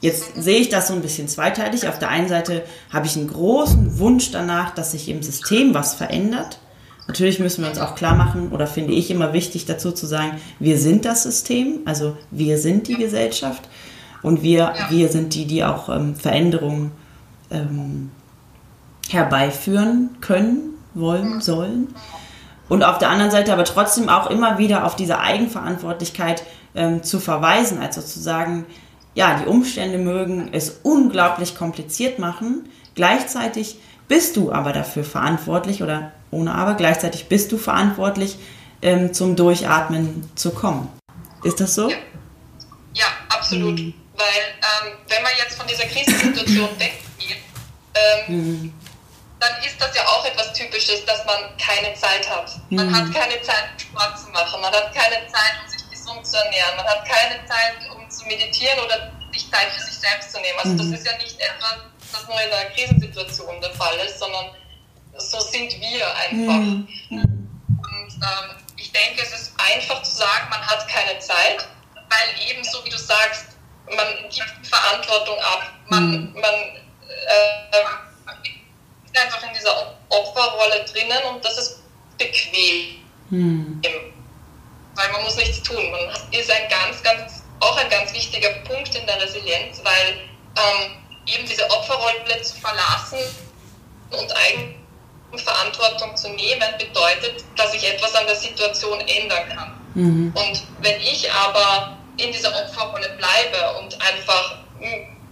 Jetzt sehe ich das so ein bisschen zweiteilig. Auf der einen Seite habe ich einen großen Wunsch danach, dass sich im System was verändert. Natürlich müssen wir uns auch klar machen, oder finde ich immer wichtig dazu zu sagen, wir sind das System, also wir sind die Gesellschaft und wir, wir sind die, die auch ähm, Veränderungen ähm, herbeiführen können, wollen, sollen. Und auf der anderen Seite aber trotzdem auch immer wieder auf diese Eigenverantwortlichkeit ähm, zu verweisen, also zu sagen, ja, die Umstände mögen es unglaublich kompliziert machen. Gleichzeitig bist du aber dafür verantwortlich oder ohne aber, gleichzeitig bist du verantwortlich, ähm, zum Durchatmen zu kommen. Ist das so? Ja, ja absolut. Mhm. Weil ähm, wenn man jetzt von dieser Krisensituation weggeht, ähm, mhm dann ist das ja auch etwas Typisches, dass man keine Zeit hat. Man mhm. hat keine Zeit, Sport zu machen, man hat keine Zeit, um sich gesund zu ernähren, man hat keine Zeit, um zu meditieren oder sich Zeit für sich selbst zu nehmen. Also mhm. das ist ja nicht etwas, das nur in einer Krisensituation der Fall ist, sondern so sind wir einfach. Mhm. Und ähm, ich denke, es ist einfach zu sagen, man hat keine Zeit, weil eben so wie du sagst, man gibt Verantwortung ab, man, mhm. man äh, einfach in dieser Opferrolle drinnen und das ist bequem. Hm. Weil man muss nichts tun. Man ist ein ganz, ganz, auch ein ganz wichtiger Punkt in der Resilienz, weil ähm, eben diese Opferrolle zu verlassen und Eigenverantwortung zu nehmen, bedeutet, dass ich etwas an der Situation ändern kann. Mhm. Und wenn ich aber in dieser Opferrolle bleibe und einfach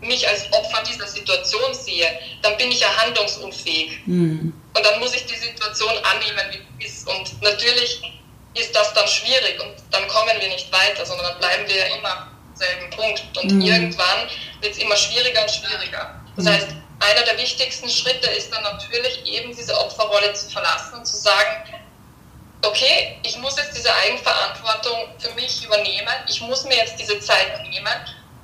mich als Opfer dieser Situation sehe, dann bin ich ja handlungsunfähig. Mhm. Und dann muss ich die Situation annehmen, wie es ist. Und natürlich ist das dann schwierig und dann kommen wir nicht weiter, sondern dann bleiben wir ja immer am selben Punkt. Und mhm. irgendwann wird es immer schwieriger und schwieriger. Das mhm. heißt, einer der wichtigsten Schritte ist dann natürlich eben diese Opferrolle zu verlassen und zu sagen, okay, ich muss jetzt diese Eigenverantwortung für mich übernehmen, ich muss mir jetzt diese Zeit nehmen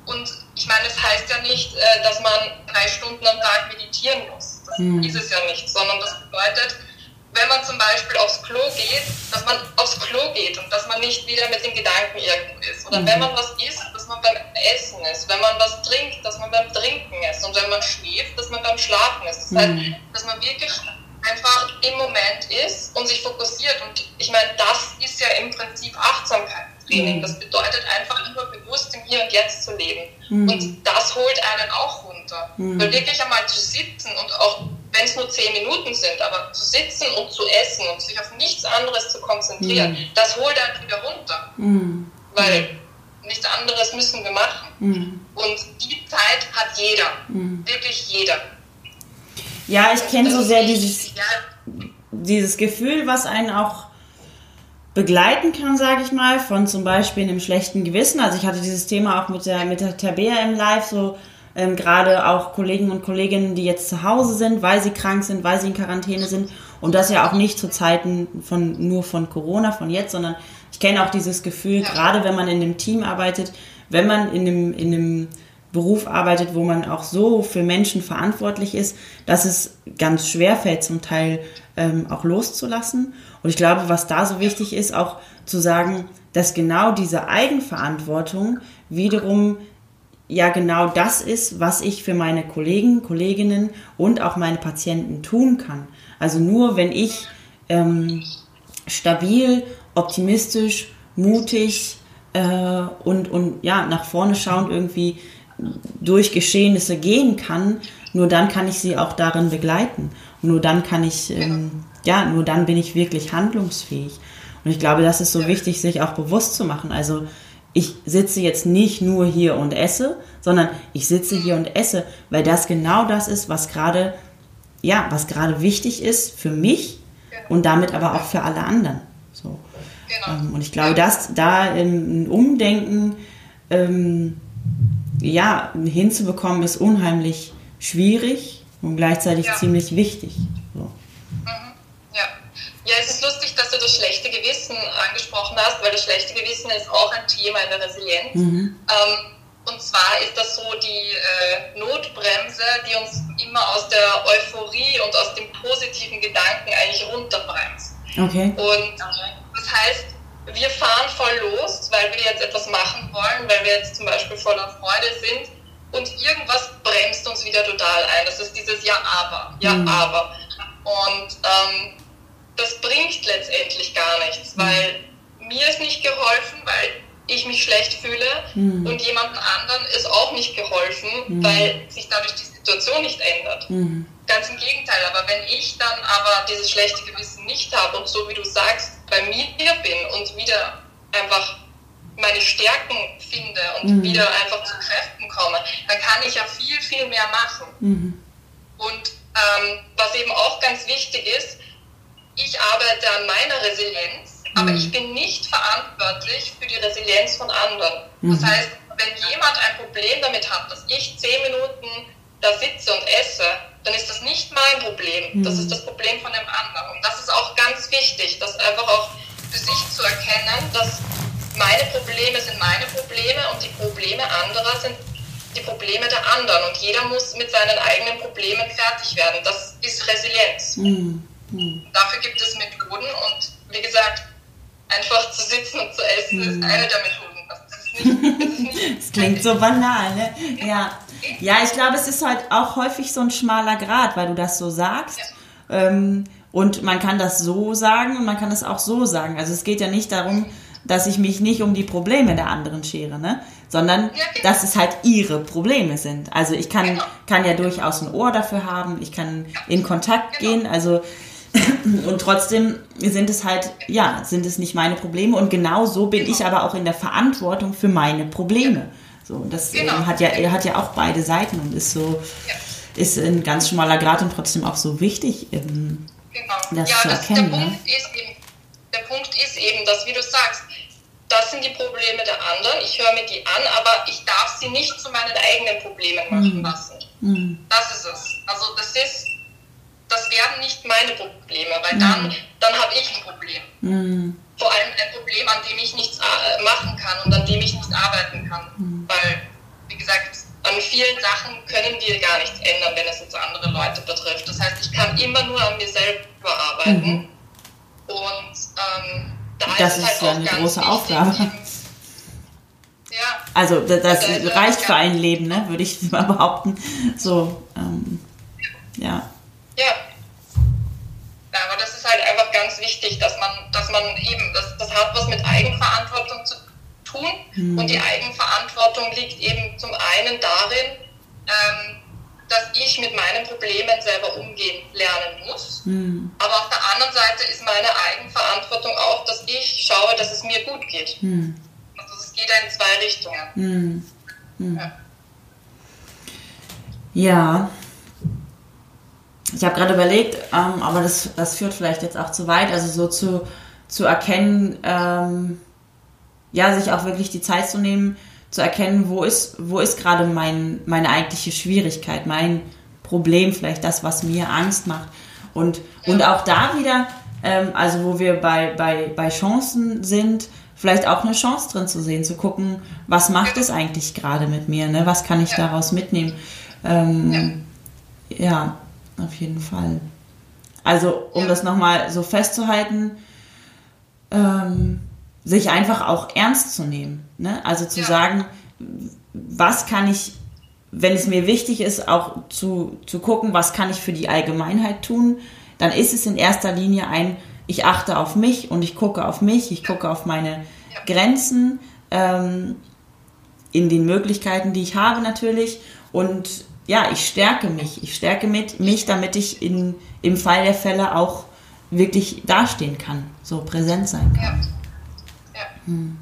und ich meine, das heißt ja nicht, äh, dass man drei Stunden am Tag meditieren muss. Das mhm. ist es ja nicht, sondern das bedeutet, wenn man zum Beispiel aufs Klo geht, dass man aufs Klo geht und dass man nicht wieder mit den Gedanken irgendwo ist. Oder mhm. wenn man was isst, dass man beim Essen ist. Wenn man was trinkt, dass man beim Trinken ist. Und wenn man schläft, dass man beim Schlafen ist. Das heißt, mhm. dass man wirklich im Moment ist und sich fokussiert. Und ich meine, das ist ja im Prinzip Achtsamkeitstraining. Mhm. Das bedeutet einfach immer bewusst im Hier und Jetzt zu leben. Mhm. Und das holt einen auch runter. Mhm. Weil wirklich einmal zu sitzen und auch wenn es nur zehn Minuten sind, aber zu sitzen und zu essen und sich auf nichts anderes zu konzentrieren, mhm. das holt einen wieder runter. Mhm. Weil nichts anderes müssen wir machen. Mhm. Und die Zeit hat jeder. Wirklich jeder. Ja, ich kenne so sehr dieses, dieses Gefühl, was einen auch begleiten kann, sage ich mal, von zum Beispiel einem schlechten Gewissen. Also ich hatte dieses Thema auch mit der, mit der Tabea im Live, so ähm, gerade auch Kollegen und Kolleginnen, die jetzt zu Hause sind, weil sie krank sind, weil sie in Quarantäne sind. Und das ja auch nicht zu Zeiten von, nur von Corona, von jetzt, sondern ich kenne auch dieses Gefühl, ja. gerade wenn man in einem Team arbeitet, wenn man in einem, in einem Beruf arbeitet, wo man auch so für Menschen verantwortlich ist, dass es ganz schwer fällt, zum Teil ähm, auch loszulassen. Und ich glaube, was da so wichtig ist, auch zu sagen, dass genau diese Eigenverantwortung wiederum ja genau das ist, was ich für meine Kollegen, Kolleginnen und auch meine Patienten tun kann. Also nur wenn ich ähm, stabil, optimistisch, mutig äh, und, und ja, nach vorne schauend irgendwie durch Geschehnisse gehen kann, nur dann kann ich sie auch darin begleiten. Und nur dann kann ich, ähm, ja, nur dann bin ich wirklich handlungsfähig. Und ich glaube, das ist so wichtig, sich auch bewusst zu machen. Also ich sitze jetzt nicht nur hier und esse, sondern ich sitze hier und esse, weil das genau das ist, was gerade, ja, was gerade wichtig ist für mich und damit aber auch für alle anderen. So. Genau. Ähm, und ich glaube, dass da ein Umdenken ähm, ja, hinzubekommen, ist unheimlich schwierig und gleichzeitig ja. ziemlich wichtig. So. Mhm. Ja. ja, es ist lustig, dass du das schlechte Gewissen angesprochen hast, weil das schlechte Gewissen ist auch ein Thema in der Resilienz. Mhm. Ähm, und zwar ist das so die äh, Notbremse, die uns immer aus der Euphorie und aus dem positiven Gedanken eigentlich runterbremst. Okay. Und das heißt, wir fahren voll los, weil wir jetzt etwas machen wollen, weil wir jetzt zum Beispiel voller Freude sind und irgendwas bremst uns wieder total ein. Das ist dieses Ja, aber, Ja, mhm. aber. Und ähm, das bringt letztendlich gar nichts, weil mir ist nicht geholfen, weil ich mich schlecht fühle mhm. und jemand anderen ist auch nicht geholfen, mhm. weil sich dadurch die Situation nicht ändert. Mhm. Ganz im Gegenteil, aber wenn ich dann aber dieses schlechte Gewissen nicht habe und so wie du sagst, bei mir bin und wieder einfach meine Stärken finde und mhm. wieder einfach zu Kräften komme, dann kann ich ja viel, viel mehr machen. Mhm. Und ähm, was eben auch ganz wichtig ist, ich arbeite an meiner Resilienz, mhm. aber ich bin nicht verantwortlich für die Resilienz von anderen. Das mhm. heißt, wenn jemand ein Problem damit hat, dass ich zehn Minuten da sitze und esse, dann ist das nicht mein Problem. Das ist mhm. das Problem von dem anderen. Und das ist auch ganz wichtig, das einfach auch für sich zu erkennen, dass meine Probleme sind meine Probleme und die Probleme anderer sind die Probleme der anderen. Und jeder muss mit seinen eigenen Problemen fertig werden. Das ist Resilienz. Mhm. Mhm. Dafür gibt es Methoden und wie gesagt, einfach zu sitzen und zu essen mhm. ist eine der Methoden. Das, nicht, das, das klingt so banal, ne? Ja. Ja, ich glaube, es ist halt auch häufig so ein schmaler Grad, weil du das so sagst. Ja. Ähm, und man kann das so sagen und man kann das auch so sagen. Also es geht ja nicht darum, dass ich mich nicht um die Probleme der anderen schere, ne? sondern ja, genau. dass es halt ihre Probleme sind. Also ich kann, genau. kann ja durchaus ein Ohr dafür haben, ich kann in Kontakt genau. gehen, also und trotzdem sind es halt, ja, sind es nicht meine Probleme und genau so bin ich aber auch in der Verantwortung für meine Probleme. So, das genau. Ähm, hat ja, hat ja auch beide Seiten und ist so, ja. ist ein ganz schmaler Grad und trotzdem auch so wichtig, ähm, genau. das ja, zu erkennen. Der, ne? Punkt ist eben, der Punkt ist eben, dass, wie du sagst, das sind die Probleme der anderen, ich höre mir die an, aber ich darf sie nicht zu meinen eigenen Problemen machen mhm. lassen. Mhm. Das ist es. Also das ist, das werden nicht meine Probleme, weil mhm. dann, dann habe ich ein Problem. Mhm vor allem ein Problem, an dem ich nichts äh, machen kann und an dem ich nicht arbeiten kann. Mhm. Weil, wie gesagt, an vielen Sachen können wir gar nichts ändern, wenn es jetzt andere Leute betrifft. Das heißt, ich kann immer nur an mir selber arbeiten. Mhm. Und ähm, da das ist, halt ja eine große Aufgabe. ja. Also das, das also, reicht für ein Leben, ne? würde ich mal behaupten. So, ähm, ja. Ja, ja, aber das ist halt einfach ganz wichtig, dass man, dass man eben, das, das hat was mit Eigenverantwortung zu tun. Mhm. Und die Eigenverantwortung liegt eben zum einen darin, ähm, dass ich mit meinen Problemen selber umgehen lernen muss. Mhm. Aber auf der anderen Seite ist meine Eigenverantwortung auch, dass ich schaue, dass es mir gut geht. Mhm. Also es geht in zwei Richtungen. Mhm. Mhm. Ja. ja. Ich habe gerade überlegt, ähm, aber das, das führt vielleicht jetzt auch zu weit, also so zu, zu erkennen, ähm, ja, sich auch wirklich die Zeit zu nehmen, zu erkennen, wo ist, wo ist gerade mein, meine eigentliche Schwierigkeit, mein Problem, vielleicht das, was mir Angst macht. Und, und auch da wieder, ähm, also wo wir bei, bei, bei Chancen sind, vielleicht auch eine Chance drin zu sehen, zu gucken, was macht es eigentlich gerade mit mir, ne? was kann ich daraus mitnehmen. Ähm, ja. ja. auf jeden Fall. Also um ja. das nochmal so festzuhalten, ähm, sich einfach auch ernst zu nehmen. Ne? Also zu ja. sagen, was kann ich, wenn es mir wichtig ist, auch zu, zu gucken, was kann ich für die Allgemeinheit tun, dann ist es in erster Linie ein, ich achte auf mich und ich gucke auf mich, ich gucke auf meine ja. Grenzen ähm, in den Möglichkeiten, die ich habe natürlich und ja, ich stärke mich. Ich stärke mit, mich, damit ich in, im Fall der Fälle auch wirklich dastehen kann, so präsent sein kann. Ja. Hm.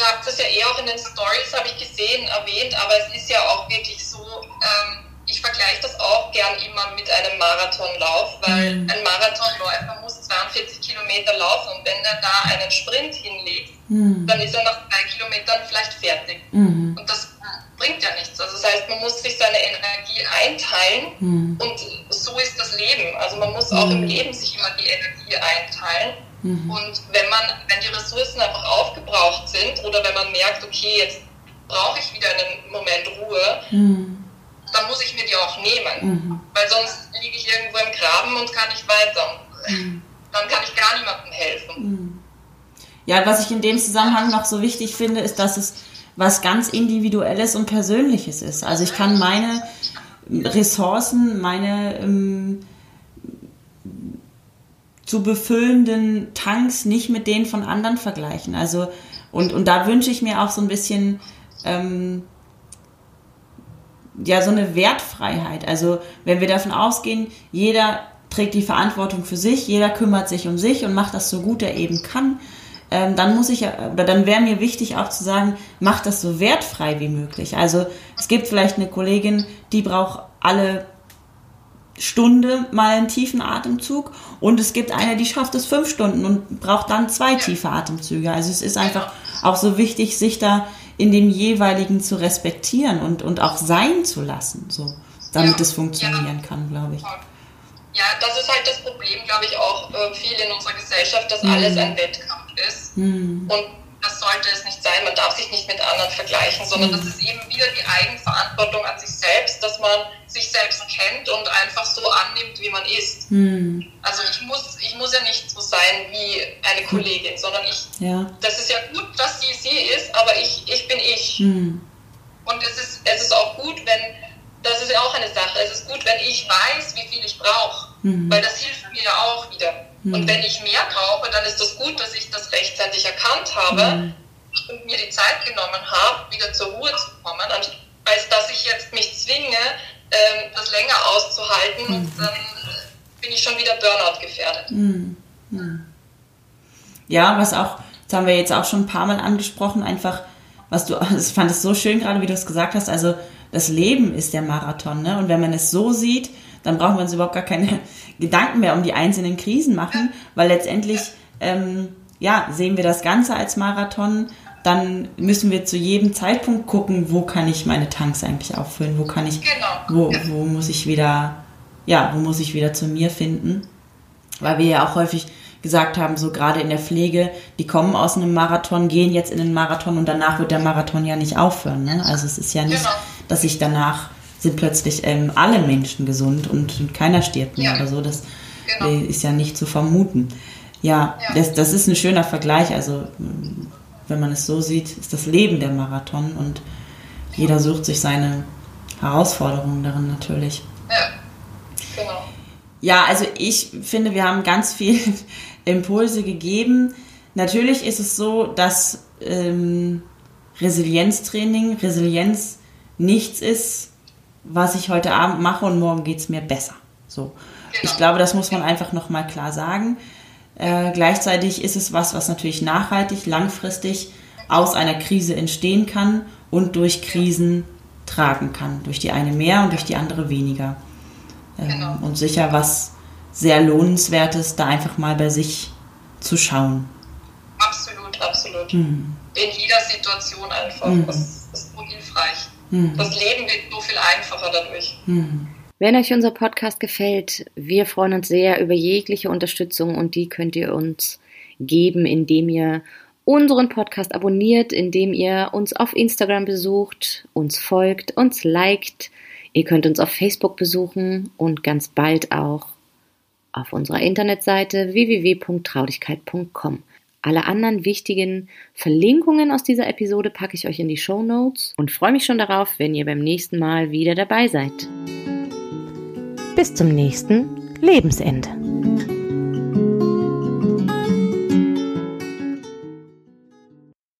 Ihr habt das ja eh auch in den Stories, habe ich gesehen, erwähnt, aber es ist ja auch wirklich so, ähm, ich vergleiche das auch gern immer mit einem Marathonlauf, weil mhm. ein Marathonläufer muss 42 Kilometer laufen und wenn er da einen Sprint hinlegt, mhm. dann ist er nach zwei Kilometern vielleicht fertig. Mhm. Und das bringt ja nichts. Also das heißt, man muss sich seine Energie einteilen hm. und so ist das Leben. Also man muss auch im hm. Leben sich immer die Energie einteilen. Mhm. Und wenn man, wenn die Ressourcen einfach aufgebraucht sind oder wenn man merkt, okay, jetzt brauche ich wieder einen Moment Ruhe, mhm. dann muss ich mir die auch nehmen. Mhm. Weil sonst liege ich irgendwo im Graben und kann nicht weiter. Mhm. Dann kann ich gar niemandem helfen. Mhm. Ja, was ich in dem Zusammenhang noch so wichtig finde, ist, dass es was ganz Individuelles und Persönliches ist. Also ich kann meine Ressourcen, meine ähm, zu befüllenden Tanks nicht mit denen von anderen vergleichen. Also, und, und da wünsche ich mir auch so ein bisschen, ähm, ja, so eine Wertfreiheit. Also, wenn wir davon ausgehen, jeder trägt die Verantwortung für sich, jeder kümmert sich um sich und macht das so gut er eben kann, ähm, dann muss ich, oder dann wäre mir wichtig auch zu sagen, mach das so wertfrei wie möglich. Also, es gibt vielleicht eine Kollegin, die braucht alle Stunde mal einen tiefen Atemzug und es gibt eine, die schafft es fünf Stunden und braucht dann zwei tiefe Atemzüge. Also es ist einfach auch so wichtig, sich da in dem jeweiligen zu respektieren und, und auch sein zu lassen, so, damit ja, es funktionieren ja. kann, glaube ich. Ja, das ist halt das Problem, glaube ich, auch äh, viel in unserer Gesellschaft, dass mhm. alles ein Wettkampf ist. Mhm. Und das sollte es nicht sein. Man darf sich nicht mit anderen vergleichen, sondern das ist eben wieder die Eigenverantwortung an sich selbst, dass man sich selbst kennt und einfach so annimmt, wie man ist. Mhm. Also ich muss, ich muss ja nicht so sein wie eine Kollegin, sondern ich, ja. das ist ja gut, dass sie sie ist, aber ich, ich bin ich. Mhm. Und es ist, es ist auch gut, wenn, das ist ja auch eine Sache, es ist gut, wenn ich weiß, wie viel ich brauche, mhm. weil das hilft mir ja auch wieder. Mhm. Und wenn ich mehr brauche, dann ist das gut, dass ich das rechtzeitig erkannt habe mhm. und mir die Zeit genommen habe, wieder zur Ruhe zu kommen, als dass ich jetzt mich zwinge, ähm, das länger auszuhalten und mhm. dann bin ich schon wieder Burnout gefährdet. Mhm. Mhm. Ja, was auch, das haben wir jetzt auch schon ein paar Mal angesprochen, einfach, was du, ich fand es so schön gerade, wie du es gesagt hast, also das Leben ist der Marathon, ne? Und wenn man es so sieht, dann brauchen wir uns überhaupt gar keine Gedanken mehr um die einzelnen Krisen machen, weil letztendlich ähm, ja, sehen wir das Ganze als Marathon, dann müssen wir zu jedem Zeitpunkt gucken, wo kann ich meine Tanks eigentlich auffüllen, wo kann ich, genau. wo, wo muss ich wieder, ja, wo muss ich wieder zu mir finden, weil wir ja auch häufig gesagt haben, so gerade in der Pflege, die kommen aus einem Marathon, gehen jetzt in den Marathon und danach wird der Marathon ja nicht aufhören. Ne? Also es ist ja nicht, genau. dass ich danach sind plötzlich ähm, alle Menschen gesund und, und keiner stirbt mehr ja. oder so. Das genau. Ist ja nicht zu vermuten. Ja, ja, Das, das ist ein schöner Vergleich. Also wenn man es so sieht, ist das Leben der Marathon und jeder sucht sich seine Herausforderungen darin natürlich. Ja, genau. Ja, also ich finde, wir haben ganz viel Impulse gegeben. Natürlich ist es so, dass ähm, Resilienztraining, Resilienz nichts ist, was ich heute Abend mache und morgen geht es mir besser. So. Genau. Ich glaube, das muss man einfach nochmal klar sagen. Äh, gleichzeitig ist es was, was natürlich nachhaltig, langfristig aus einer Krise entstehen kann und durch Krisen tragen kann. Durch die eine mehr und durch die andere weniger. Ähm, genau. Und sicher was sehr lohnenswertes, da einfach mal bei sich zu schauen. Absolut, absolut. Mhm. In jeder Situation einfach. Mhm. Das ist so hilfreich. Mhm. Das Leben wird so viel einfacher dadurch. Mhm. Wenn euch unser Podcast gefällt, wir freuen uns sehr über jegliche Unterstützung und die könnt ihr uns geben, indem ihr unseren Podcast abonniert, indem ihr uns auf Instagram besucht, uns folgt, uns liked. Ihr könnt uns auf Facebook besuchen und ganz bald auch auf unserer Internetseite www.traulichkeit.com. Alle anderen wichtigen Verlinkungen aus dieser Episode packe ich euch in die Show Notes und freue mich schon darauf, wenn ihr beim nächsten Mal wieder dabei seid. Bis zum nächsten Lebensende.